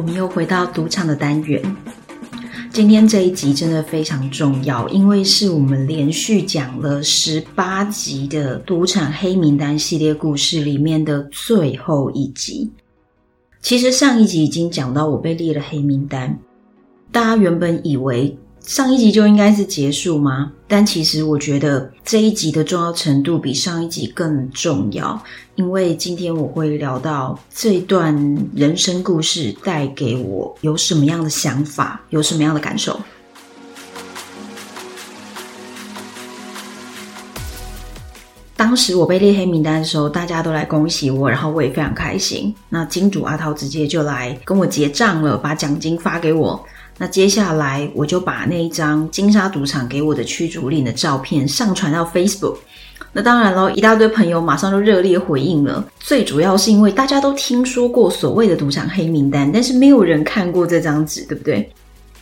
我们又回到赌场的单元。今天这一集真的非常重要，因为是我们连续讲了十八集的赌场黑名单系列故事里面的最后一集。其实上一集已经讲到我被列了黑名单，大家原本以为。上一集就应该是结束吗？但其实我觉得这一集的重要程度比上一集更重要，因为今天我会聊到这段人生故事带给我有什么样的想法，有什么样的感受。当时我被列黑名单的时候，大家都来恭喜我，然后我也非常开心。那金主阿涛直接就来跟我结账了，把奖金发给我。那接下来我就把那一张金沙赌场给我的驱逐令的照片上传到 Facebook。那当然咯，一大堆朋友马上就热烈回应了。最主要是因为大家都听说过所谓的赌场黑名单，但是没有人看过这张纸，对不对？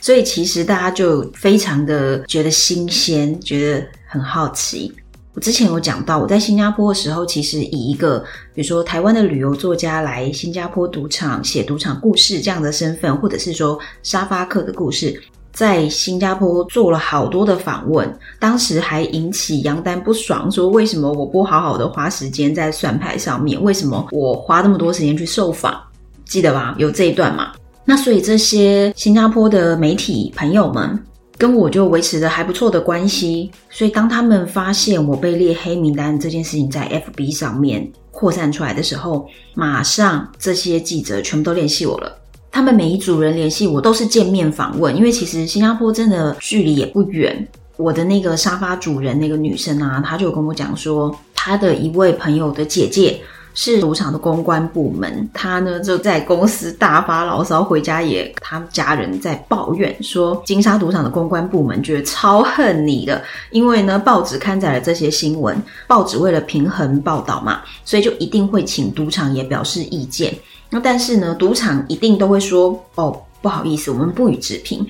所以其实大家就非常的觉得新鲜，觉得很好奇。我之前有讲到，我在新加坡的时候，其实以一个比如说台湾的旅游作家来新加坡赌场写赌场故事这样的身份，或者是说沙发客的故事，在新加坡做了好多的访问，当时还引起杨丹不爽，说为什么我不好好的花时间在算牌上面，为什么我花那么多时间去受访？记得吧？有这一段嘛？那所以这些新加坡的媒体朋友们。跟我就维持着还不错的关系，所以当他们发现我被列黑名单这件事情在 FB 上面扩散出来的时候，马上这些记者全部都联系我了。他们每一组人联系我都是见面访问，因为其实新加坡真的距离也不远。我的那个沙发主人那个女生啊，她就跟我讲说，她的一位朋友的姐姐。是赌场的公关部门，他呢就在公司大发牢骚，回家也他家人在抱怨说，金沙赌场的公关部门觉得超恨你的，因为呢报纸刊载了这些新闻，报纸为了平衡报道嘛，所以就一定会请赌场也表示意见。那但是呢，赌场一定都会说，哦，不好意思，我们不予置评。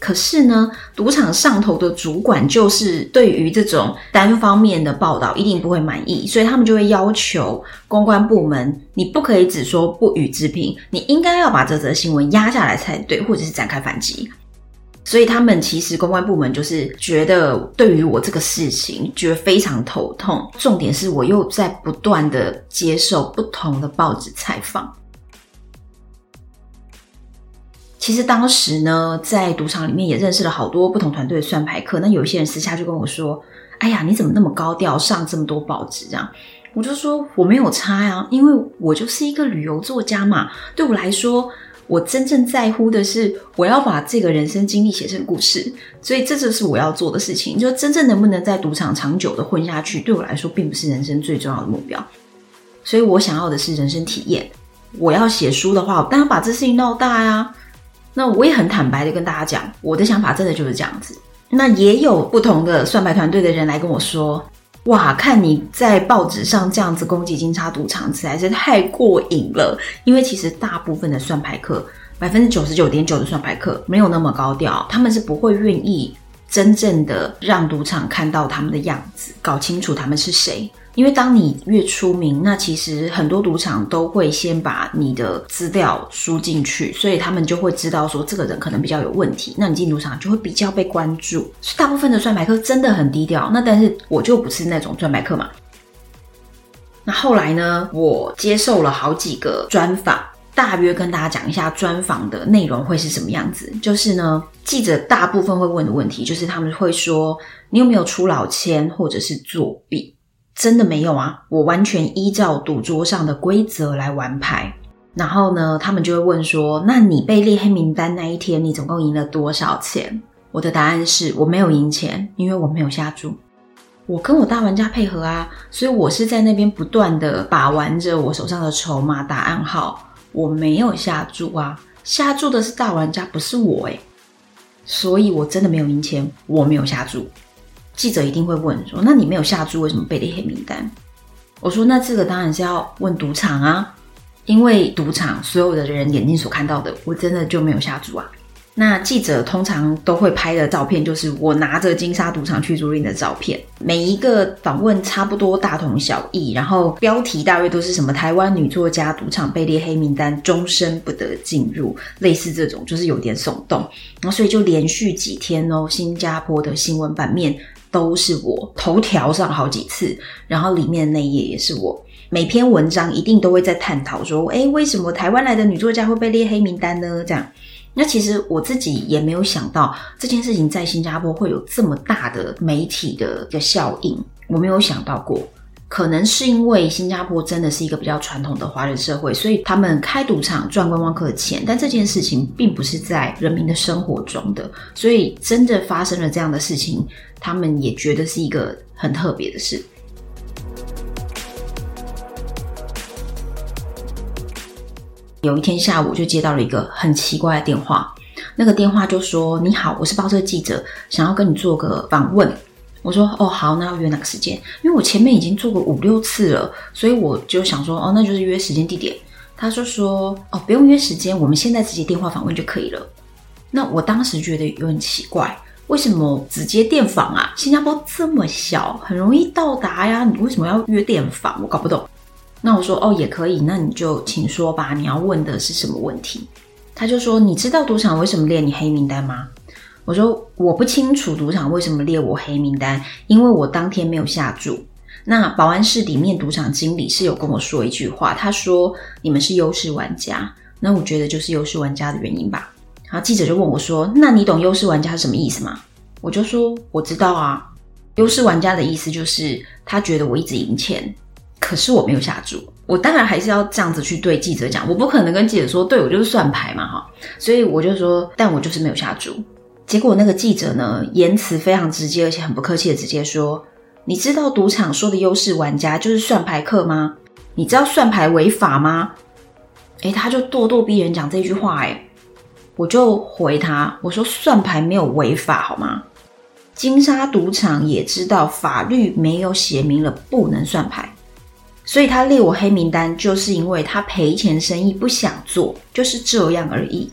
可是呢，赌场上头的主管就是对于这种单方面的报道一定不会满意，所以他们就会要求公关部门，你不可以只说不予置评，你应该要把这则新闻压下来才对，或者是展开反击。所以他们其实公关部门就是觉得对于我这个事情觉得非常头痛，重点是我又在不断的接受不同的报纸采访。其实当时呢，在赌场里面也认识了好多不同团队的算牌客。那有些人私下就跟我说：“哎呀，你怎么那么高调，上这么多报纸？”这样，我就说我没有差呀，因为我就是一个旅游作家嘛。对我来说，我真正在乎的是我要把这个人生经历写成故事，所以这就是我要做的事情。就真正能不能在赌场长久的混下去，对我来说并不是人生最重要的目标。所以我想要的是人生体验。我要写书的话，当然把这事情闹大呀。那我也很坦白的跟大家讲，我的想法真的就是这样子。那也有不同的算牌团队的人来跟我说：“哇，看你在报纸上这样子攻击金叉赌场，实在是太过瘾了。”因为其实大部分的算牌客，百分之九十九点九的算牌客没有那么高调，他们是不会愿意真正的让赌场看到他们的样子，搞清楚他们是谁。因为当你越出名，那其实很多赌场都会先把你的资料输进去，所以他们就会知道说这个人可能比较有问题，那你进赌场就会比较被关注。大部分的算牌客真的很低调，那但是我就不是那种算牌客嘛。那后来呢，我接受了好几个专访，大约跟大家讲一下专访的内容会是什么样子。就是呢，记者大部分会问的问题，就是他们会说你有没有出老千或者是作弊？真的没有啊，我完全依照赌桌上的规则来玩牌。然后呢，他们就会问说：“那你被列黑名单那一天，你总共赢了多少钱？”我的答案是我没有赢钱，因为我没有下注。我跟我大玩家配合啊，所以我是在那边不断的把玩着我手上的筹码打暗号，我没有下注啊，下注的是大玩家，不是我诶。所以我真的没有赢钱，我没有下注。记者一定会问说：“那你没有下注，为什么被列黑名单？”我说：“那这个当然是要问赌场啊，因为赌场所有的人眼睛所看到的，我真的就没有下注啊。”那记者通常都会拍的照片，就是我拿着金沙赌场驱逐令的照片。每一个访问差不多大同小异，然后标题大约都是什么台湾女作家赌场被列黑名单，终身不得进入，类似这种，就是有点耸动。然后所以就连续几天哦，新加坡的新闻版面都是我，头条上好几次，然后里面的那一页也是我。每篇文章一定都会在探讨说，诶，为什么台湾来的女作家会被列黑名单呢？这样。那其实我自己也没有想到这件事情在新加坡会有这么大的媒体的一个效应，我没有想到过。可能是因为新加坡真的是一个比较传统的华人社会，所以他们开赌场赚观光客的钱，但这件事情并不是在人民的生活中的，所以真的发生了这样的事情，他们也觉得是一个很特别的事。有一天下午，就接到了一个很奇怪的电话。那个电话就说：“你好，我是报社记者，想要跟你做个访问。”我说：“哦，好，那要约哪个时间？因为我前面已经做过五六次了，所以我就想说，哦，那就是约时间地点。”他就说：“哦，不用约时间，我们现在直接电话访问就可以了。”那我当时觉得有点奇怪，为什么直接电访啊？新加坡这么小，很容易到达呀，你为什么要约电访？我搞不懂。那我说哦，也可以，那你就请说吧。你要问的是什么问题？他就说，你知道赌场为什么列你黑名单吗？我说我不清楚赌场为什么列我黑名单，因为我当天没有下注。那保安室里面赌场经理是有跟我说一句话，他说你们是优势玩家。那我觉得就是优势玩家的原因吧。然后记者就问我说，那你懂优势玩家是什么意思吗？我就说我知道啊，优势玩家的意思就是他觉得我一直赢钱。可是我没有下注，我当然还是要这样子去对记者讲，我不可能跟记者说，对，我就是算牌嘛，哈，所以我就说，但我就是没有下注。结果那个记者呢，言辞非常直接，而且很不客气的直接说，你知道赌场说的优势玩家就是算牌客吗？你知道算牌违法吗？诶，他就咄咄逼人讲这句话，诶，我就回他，我说算牌没有违法，好吗？金沙赌场也知道法律没有写明了不能算牌。所以他列我黑名单，就是因为他赔钱生意不想做，就是这样而已。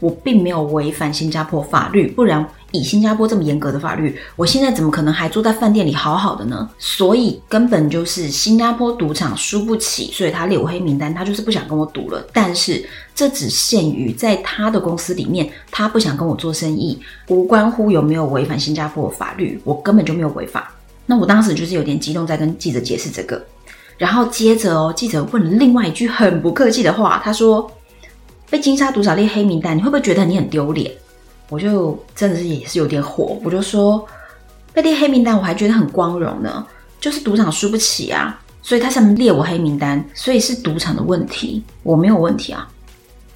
我并没有违反新加坡法律，不然以新加坡这么严格的法律，我现在怎么可能还坐在饭店里好好的呢？所以根本就是新加坡赌场输不起，所以他列我黑名单，他就是不想跟我赌了。但是这只限于在他的公司里面，他不想跟我做生意，无关乎有没有违反新加坡法律，我根本就没有违法。那我当时就是有点激动，在跟记者解释这个。然后接着哦，记者问另外一句很不客气的话，他说：“被金沙赌场列黑名单，你会不会觉得你很丢脸？”我就真的是也是有点火，我就说：“被列黑名单，我还觉得很光荣呢，就是赌场输不起啊，所以他上面列我黑名单，所以是赌场的问题，我没有问题啊。”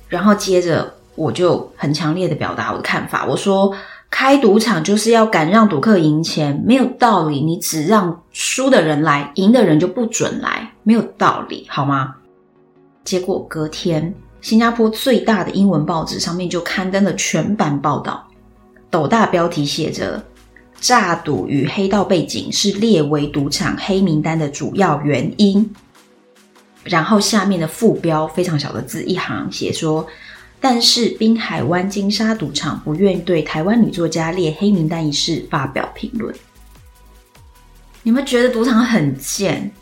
然后接着我就很强烈的表达我的看法，我说。开赌场就是要敢让赌客赢钱，没有道理。你只让输的人来，赢的人就不准来，没有道理，好吗？结果隔天，新加坡最大的英文报纸上面就刊登了全版报道，斗大标题写着“诈赌与黑道背景是列为赌场黑名单的主要原因”，然后下面的副标非常小的字一行写说。但是滨海湾金沙赌场不愿对台湾女作家列黑名单一事发表评论。你们觉得赌场很贱？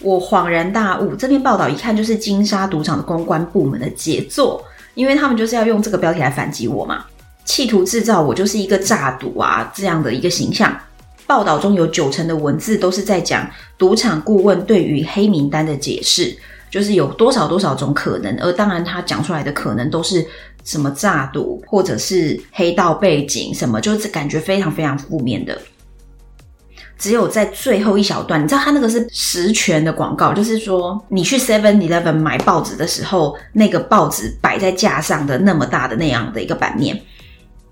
我恍然大悟，这篇报道一看就是金沙赌场的公关部门的杰作，因为他们就是要用这个标题来反击我嘛，企图制造我就是一个诈赌啊这样的一个形象。报道中有九成的文字都是在讲赌场顾问对于黑名单的解释。就是有多少多少种可能，而当然他讲出来的可能都是什么诈赌，或者是黑道背景什么，就是感觉非常非常负面的。只有在最后一小段，你知道他那个是十全的广告，就是说你去 Seven Eleven 买报纸的时候，那个报纸摆在架上的那么大的那样的一个版面，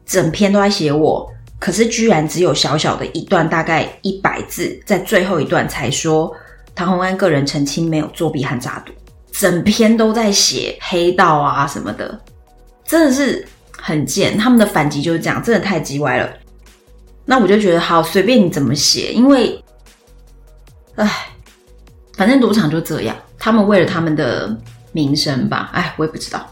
整篇都在写我，可是居然只有小小的一段，大概一百字，在最后一段才说唐宏安个人澄清没有作弊和诈赌，整篇都在写黑道啊什么的，真的是很贱，他们的反击就是这样，真的太鸡歪了。那我就觉得好，随便你怎么写，因为，唉，反正赌场就这样，他们为了他们的名声吧，唉，我也不知道。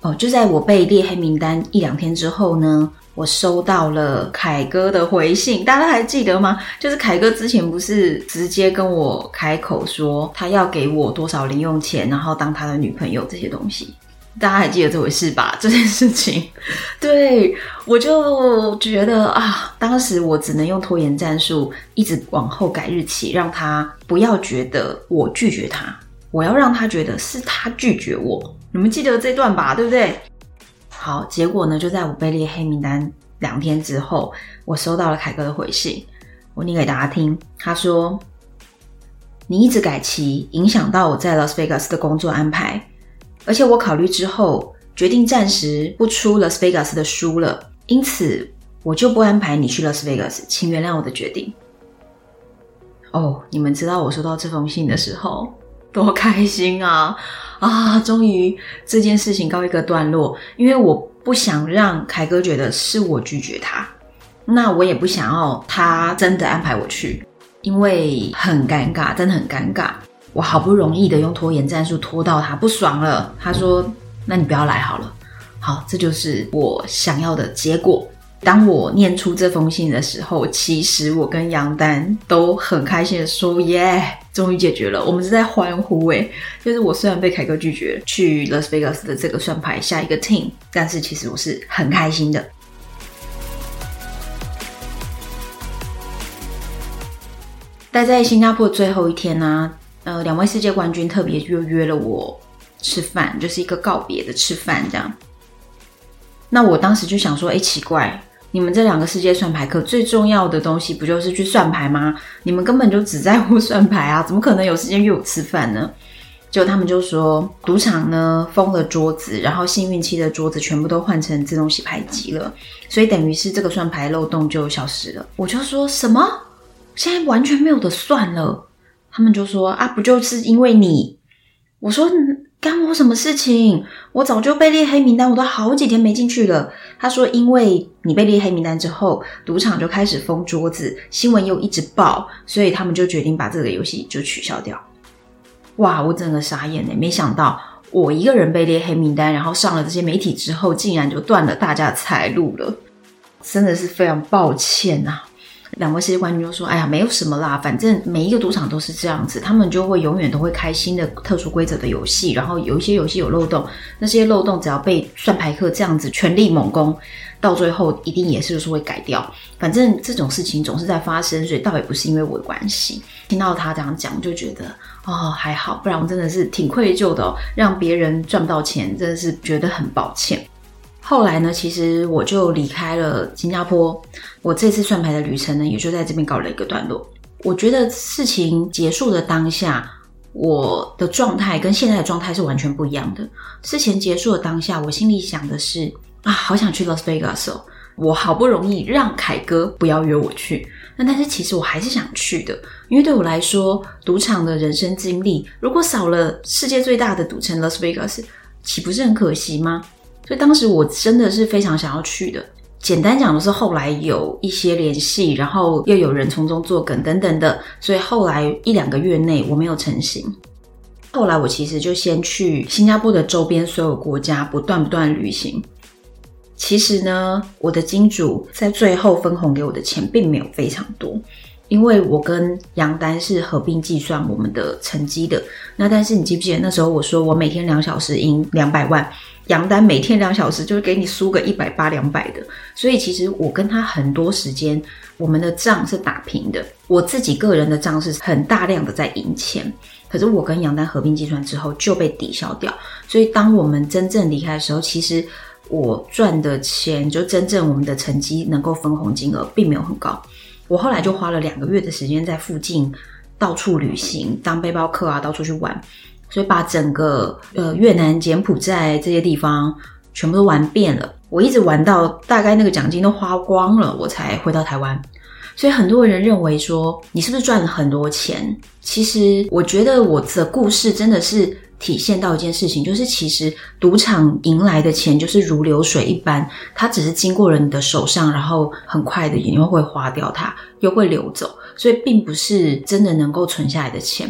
哦，就在我被列黑名单一两天之后呢，我收到了凯哥的回信，大家还记得吗？就是凯哥之前不是直接跟我开口说他要给我多少零用钱，然后当他的女朋友这些东西。大家还记得这回事吧？这件事情，对，我就觉得啊，当时我只能用拖延战术，一直往后改日期，让他不要觉得我拒绝他，我要让他觉得是他拒绝我。你们记得这段吧？对不对？好，结果呢，就在我被列黑名单两天之后，我收到了凯哥的回信，我念给大家听。他说：“你一直改期，影响到我在拉斯维加斯的工作安排。”而且我考虑之后，决定暂时不出拉斯维加斯的书了，因此我就不安排你去拉斯维加斯，请原谅我的决定。哦，你们知道我收到这封信的时候 多开心啊！啊，终于这件事情告一个段落，因为我不想让凯哥觉得是我拒绝他，那我也不想要他真的安排我去，因为很尴尬，真的很尴尬。我好不容易的用拖延战术拖到他不爽了，他说：“那你不要来好了。”好，这就是我想要的结果。当我念出这封信的时候，其实我跟杨丹都很开心的说：“耶，终于解决了！”我们是在欢呼诶，就是我虽然被凯哥拒绝去 Las Vegas 的这个算牌下一个 team，但是其实我是很开心的。待在新加坡最后一天呢、呃，两位世界冠军特别又约了我吃饭，就是一个告别的吃饭这样。那我当时就想说，哎，奇怪，你们这两个世界算牌客最重要的东西不就是去算牌吗？你们根本就只在乎算牌啊，怎么可能有时间约我吃饭呢？结果他们就说，赌场呢封了桌子，然后幸运期的桌子全部都换成自动洗牌机了，所以等于是这个算牌漏洞就消失了。我就说什么？现在完全没有的算了。他们就说啊，不就是因为你？我说干我什么事情？我早就被列黑名单，我都好几天没进去了。他说，因为你被列黑名单之后，赌场就开始封桌子，新闻又一直报，所以他们就决定把这个游戏就取消掉。哇，我整个傻眼呢！没想到我一个人被列黑名单，然后上了这些媒体之后，竟然就断了大家的财路了，真的是非常抱歉呐。两位世界冠军就说：“哎呀，没有什么啦，反正每一个赌场都是这样子，他们就会永远都会开新的特殊规则的游戏，然后有一些游戏有漏洞，那些漏洞只要被算牌客这样子全力猛攻，到最后一定也是说会改掉。反正这种事情总是在发生，所以倒也不是因为我的关系。听到他这样讲，就觉得哦还好，不然我真的是挺愧疚的哦，让别人赚不到钱，真的是觉得很抱歉。”后来呢，其实我就离开了新加坡。我这次算牌的旅程呢，也就在这边告了一个段落。我觉得事情结束的当下，我的状态跟现在的状态是完全不一样的。事情结束的当下，我心里想的是啊，好想去 Las Vegas 哦。我好不容易让凯哥不要约我去，那但是其实我还是想去的，因为对我来说，赌场的人生经历，如果少了世界最大的赌城 Las Vegas，岂不是很可惜吗？所以当时我真的是非常想要去的。简单讲的是，后来有一些联系，然后又有人从中作梗等等的，所以后来一两个月内我没有成行。后来我其实就先去新加坡的周边所有国家不断不断旅行。其实呢，我的金主在最后分红给我的钱并没有非常多。因为我跟杨丹是合并计算我们的成绩的，那但是你记不记得那时候我说我每天两小时赢两百万，杨丹每天两小时就是给你输个一百八两百的，所以其实我跟他很多时间我们的账是打平的，我自己个人的账是很大量的在赢钱，可是我跟杨丹合并计算之后就被抵消掉，所以当我们真正离开的时候，其实我赚的钱就真正我们的成绩能够分红金额并没有很高。我后来就花了两个月的时间在附近到处旅行，当背包客啊，到处去玩，所以把整个呃越南、柬埔寨这些地方全部都玩遍了。我一直玩到大概那个奖金都花光了，我才回到台湾。所以很多人认为说，你是不是赚了很多钱？其实我觉得我的故事真的是。体现到一件事情，就是其实赌场赢来的钱就是如流水一般，它只是经过了你的手上，然后很快的也又会花掉它，又会流走，所以并不是真的能够存下来的钱。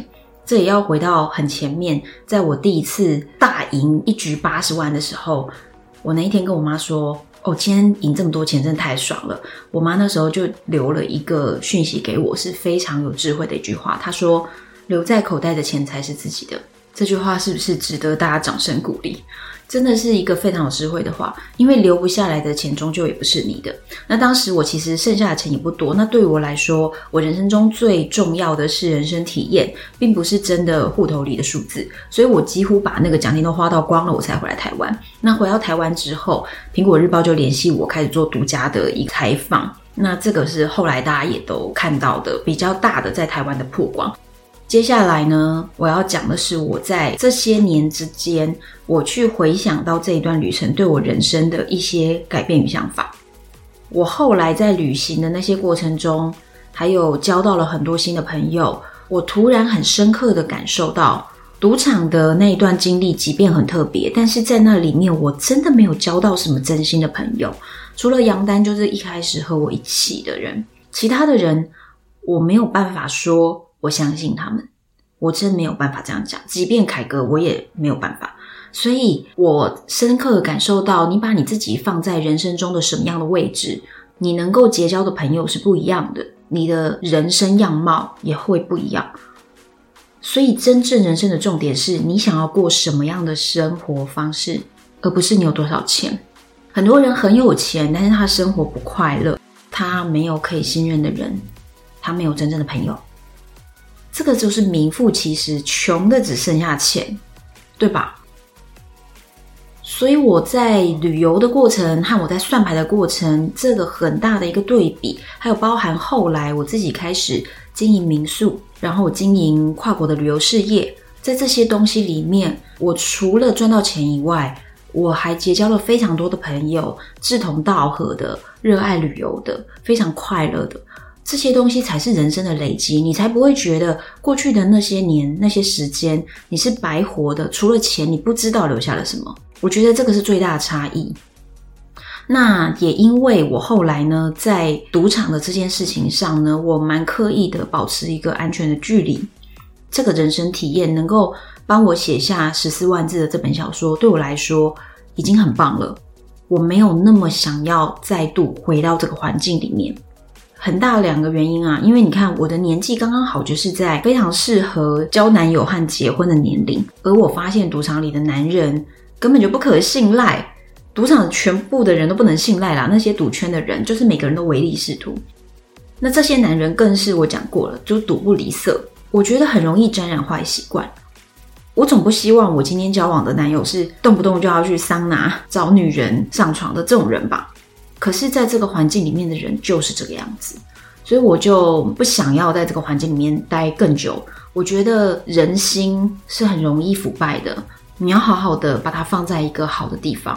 这也要回到很前面，在我第一次大赢一局八十万的时候，我那一天跟我妈说：“哦，今天赢这么多钱，真的太爽了。”我妈那时候就留了一个讯息给我，是非常有智慧的一句话，她说：“留在口袋的钱才是自己的。”这句话是不是值得大家掌声鼓励？真的是一个非常有智慧的话，因为留不下来的钱终究也不是你的。那当时我其实剩下的钱也不多，那对于我来说，我人生中最重要的是人生体验，并不是真的户头里的数字。所以我几乎把那个奖金都花到光了，我才回来台湾。那回到台湾之后，苹果日报就联系我，开始做独家的一个采访。那这个是后来大家也都看到的比较大的在台湾的曝光。接下来呢，我要讲的是我在这些年之间，我去回想到这一段旅程对我人生的一些改变与想法。我后来在旅行的那些过程中，还有交到了很多新的朋友。我突然很深刻的感受到，赌场的那一段经历，即便很特别，但是在那里面，我真的没有交到什么真心的朋友。除了杨丹，就是一开始和我一起的人，其他的人我没有办法说。我相信他们，我真没有办法这样讲。即便凯哥，我也没有办法。所以我深刻的感受到，你把你自己放在人生中的什么样的位置，你能够结交的朋友是不一样的，你的人生样貌也会不一样。所以，真正人生的重点是你想要过什么样的生活方式，而不是你有多少钱。很多人很有钱，但是他生活不快乐，他没有可以信任的人，他没有真正的朋友。这个就是名副其实，穷的只剩下钱，对吧？所以我在旅游的过程和我在算牌的过程，这个很大的一个对比，还有包含后来我自己开始经营民宿，然后我经营跨国的旅游事业，在这些东西里面，我除了赚到钱以外，我还结交了非常多的朋友，志同道合的，热爱旅游的，非常快乐的。这些东西才是人生的累积，你才不会觉得过去的那些年、那些时间你是白活的。除了钱，你不知道留下了什么。我觉得这个是最大的差异。那也因为我后来呢，在赌场的这件事情上呢，我蛮刻意的保持一个安全的距离。这个人生体验能够帮我写下十四万字的这本小说，对我来说已经很棒了。我没有那么想要再度回到这个环境里面。很大两个原因啊，因为你看我的年纪刚刚好，就是在非常适合交男友和结婚的年龄，而我发现赌场里的男人根本就不可信赖，赌场全部的人都不能信赖啦，那些赌圈的人就是每个人都唯利是图，那这些男人更是我讲过了，就赌不离色，我觉得很容易沾染坏习惯。我总不希望我今天交往的男友是动不动就要去桑拿找女人上床的这种人吧。可是，在这个环境里面的人就是这个样子，所以我就不想要在这个环境里面待更久。我觉得人心是很容易腐败的，你要好好的把它放在一个好的地方。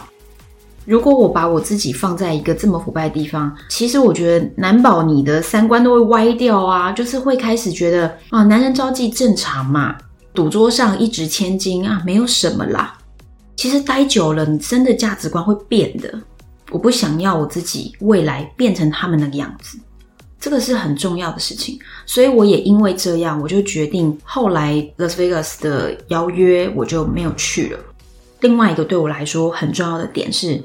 如果我把我自己放在一个这么腐败的地方，其实我觉得难保你的三观都会歪掉啊，就是会开始觉得啊，男人交际正常嘛，赌桌上一掷千金啊，没有什么啦。其实待久了，你真的价值观会变的。我不想要我自己未来变成他们那个样子，这个是很重要的事情。所以我也因为这样，我就决定后来 Las Vegas 的邀约我就没有去了。另外一个对我来说很重要的点是，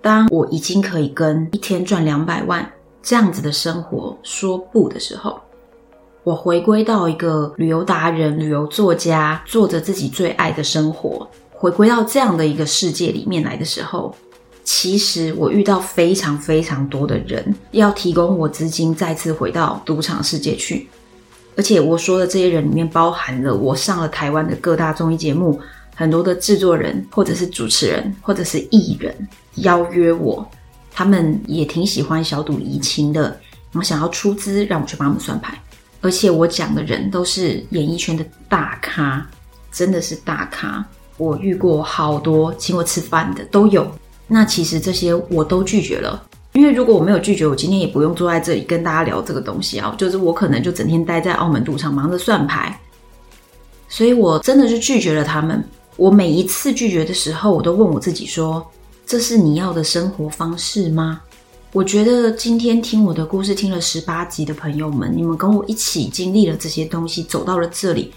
当我已经可以跟一天赚两百万这样子的生活说不的时候，我回归到一个旅游达人、旅游作家，做着自己最爱的生活，回归到这样的一个世界里面来的时候。其实我遇到非常非常多的人要提供我资金，再次回到赌场世界去。而且我说的这些人里面，包含了我上了台湾的各大综艺节目，很多的制作人，或者是主持人，或者是艺人邀约我，他们也挺喜欢小赌怡情的，然后想要出资让我去帮他们算牌，而且我讲的人都是演艺圈的大咖，真的是大咖，我遇过好多请我吃饭的都有。那其实这些我都拒绝了，因为如果我没有拒绝，我今天也不用坐在这里跟大家聊这个东西啊。就是我可能就整天待在澳门赌场忙着算牌，所以我真的是拒绝了他们。我每一次拒绝的时候，我都问我自己说：这是你要的生活方式吗？我觉得今天听我的故事听了十八集的朋友们，你们跟我一起经历了这些东西，走到了这里，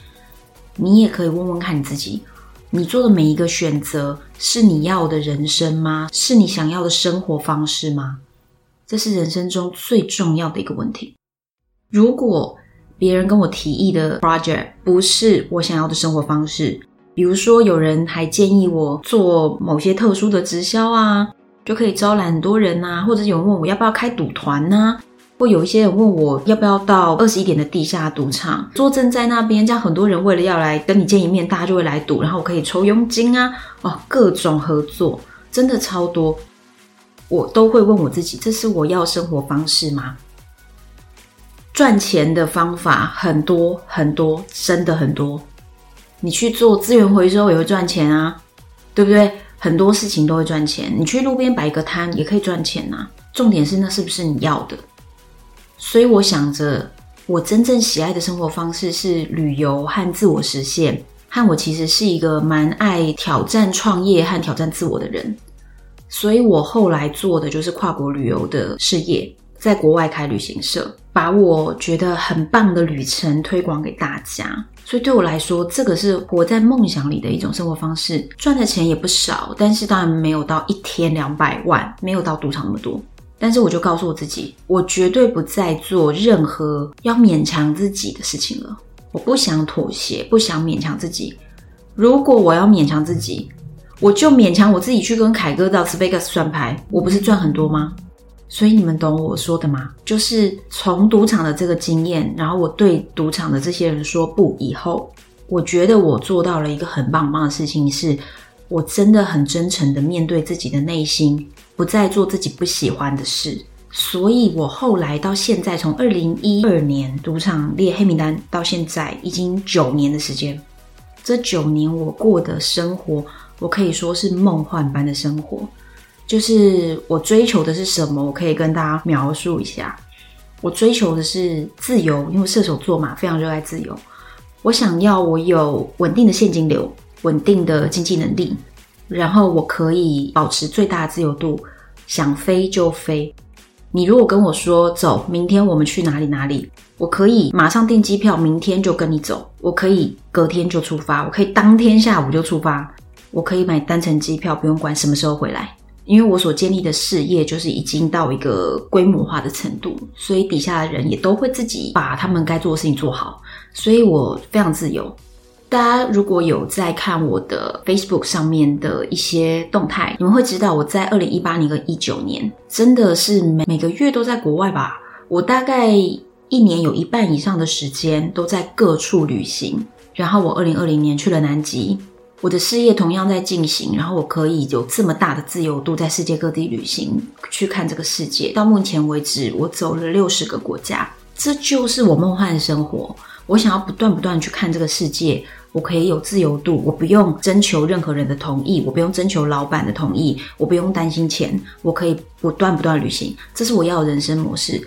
你也可以问问看你自己。你做的每一个选择是你要的人生吗？是你想要的生活方式吗？这是人生中最重要的一个问题。如果别人跟我提议的 project 不是我想要的生活方式，比如说有人还建议我做某些特殊的直销啊，就可以招揽很多人啊，或者有人问我要不要开赌团啊。会有一些人问我要不要到二十一点的地下赌场坐镇在那边，这样很多人为了要来跟你见一面，大家就会来赌，然后我可以抽佣金啊，哦，各种合作真的超多，我都会问我自己，这是我要生活方式吗？赚钱的方法很多很多，真的很多，你去做资源回收也会赚钱啊，对不对？很多事情都会赚钱，你去路边摆个摊也可以赚钱啊，重点是那是不是你要的？所以我想着，我真正喜爱的生活方式是旅游和自我实现。和我其实是一个蛮爱挑战创业和挑战自我的人，所以我后来做的就是跨国旅游的事业，在国外开旅行社，把我觉得很棒的旅程推广给大家。所以对我来说，这个是活在梦想里的一种生活方式，赚的钱也不少，但是当然没有到一天两百万，没有到赌场那么多。但是我就告诉我自己，我绝对不再做任何要勉强自己的事情了。我不想妥协，不想勉强自己。如果我要勉强自己，我就勉强我自己去跟凯哥到 Vegas 算牌，我不是赚很多吗？所以你们懂我说的吗？就是从赌场的这个经验，然后我对赌场的这些人说不以后，我觉得我做到了一个很棒很棒的事情，是我真的很真诚的面对自己的内心。不再做自己不喜欢的事，所以我后来到现在，从二零一二年赌场列黑名单到现在，已经九年的时间。这九年我过的生活，我可以说是梦幻般的生活。就是我追求的是什么？我可以跟大家描述一下。我追求的是自由，因为射手座嘛，非常热爱自由。我想要我有稳定的现金流，稳定的经济能力。然后我可以保持最大的自由度，想飞就飞。你如果跟我说走，明天我们去哪里哪里，我可以马上订机票，明天就跟你走。我可以隔天就出发，我可以当天下午就出发。我可以买单程机票，不用管什么时候回来，因为我所建立的事业就是已经到一个规模化的程度，所以底下的人也都会自己把他们该做的事情做好，所以我非常自由。大家如果有在看我的 Facebook 上面的一些动态，你们会知道我在二零一八年跟一九年真的是每每个月都在国外吧。我大概一年有一半以上的时间都在各处旅行。然后我二零二零年去了南极，我的事业同样在进行。然后我可以有这么大的自由度，在世界各地旅行，去看这个世界。到目前为止，我走了六十个国家，这就是我梦幻的生活。我想要不断不断去看这个世界。我可以有自由度，我不用征求任何人的同意，我不用征求老板的同意，我不用担心钱，我可以不断不断旅行，这是我要的人生模式。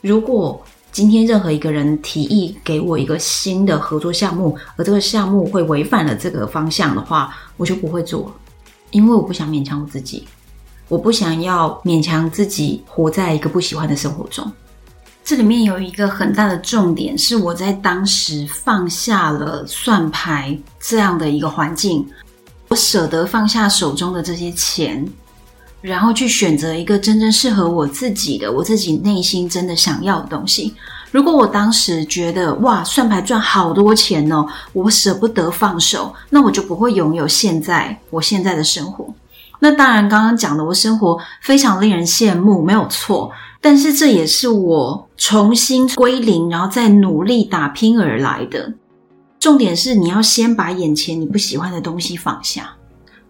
如果今天任何一个人提议给我一个新的合作项目，而这个项目会违反了这个方向的话，我就不会做，因为我不想勉强我自己，我不想要勉强自己活在一个不喜欢的生活中。这里面有一个很大的重点，是我在当时放下了算牌这样的一个环境，我舍得放下手中的这些钱，然后去选择一个真正适合我自己的、我自己内心真的想要的东西。如果我当时觉得哇，算牌赚好多钱哦，我舍不得放手，那我就不会拥有现在我现在的生活。那当然，刚刚讲的我生活非常令人羡慕，没有错。但是这也是我重新归零，然后再努力打拼而来的。重点是你要先把眼前你不喜欢的东西放下。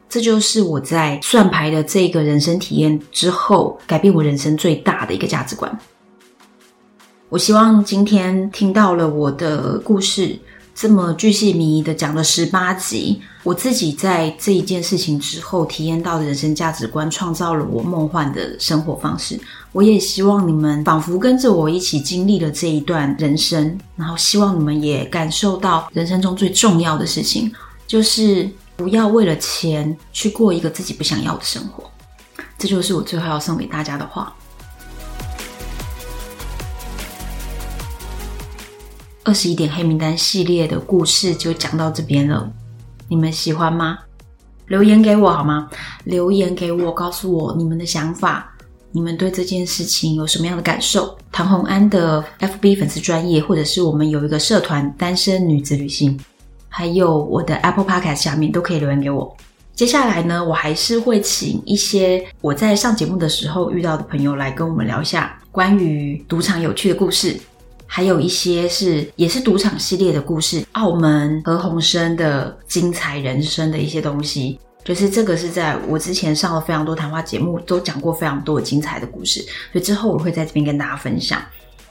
这就是我在算牌的这个人生体验之后，改变我人生最大的一个价值观。我希望今天听到了我的故事，这么巨细靡遗的讲了十八集，我自己在这一件事情之后体验到的人生价值观，创造了我梦幻的生活方式。我也希望你们仿佛跟着我一起经历了这一段人生，然后希望你们也感受到人生中最重要的事情，就是不要为了钱去过一个自己不想要的生活。这就是我最后要送给大家的话。二十一点黑名单系列的故事就讲到这边了，你们喜欢吗？留言给我好吗？留言给我，告诉我你们的想法，你们对这件事情有什么样的感受？唐红安的 FB 粉丝专业，或者是我们有一个社团单身女子旅行，还有我的 Apple Podcast 下面都可以留言给我。接下来呢，我还是会请一些我在上节目的时候遇到的朋友来跟我们聊一下关于赌场有趣的故事。还有一些是也是赌场系列的故事，澳门何鸿燊的精彩人生的一些东西，就是这个是在我之前上了非常多谈话节目，都讲过非常多精彩的故事，所以之后我会在这边跟大家分享。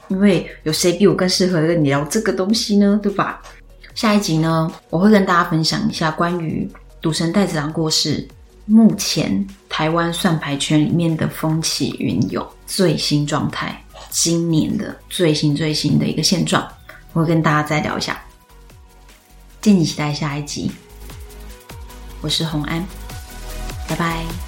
因为有谁比我更适合跟你聊这个东西呢？对吧？下一集呢，我会跟大家分享一下关于赌神戴子昂过世，目前台湾算牌圈里面的风起云涌最新状态。今年的最新最新的一个现状，我会跟大家再聊一下，敬请期待下一集。我是红安，拜拜。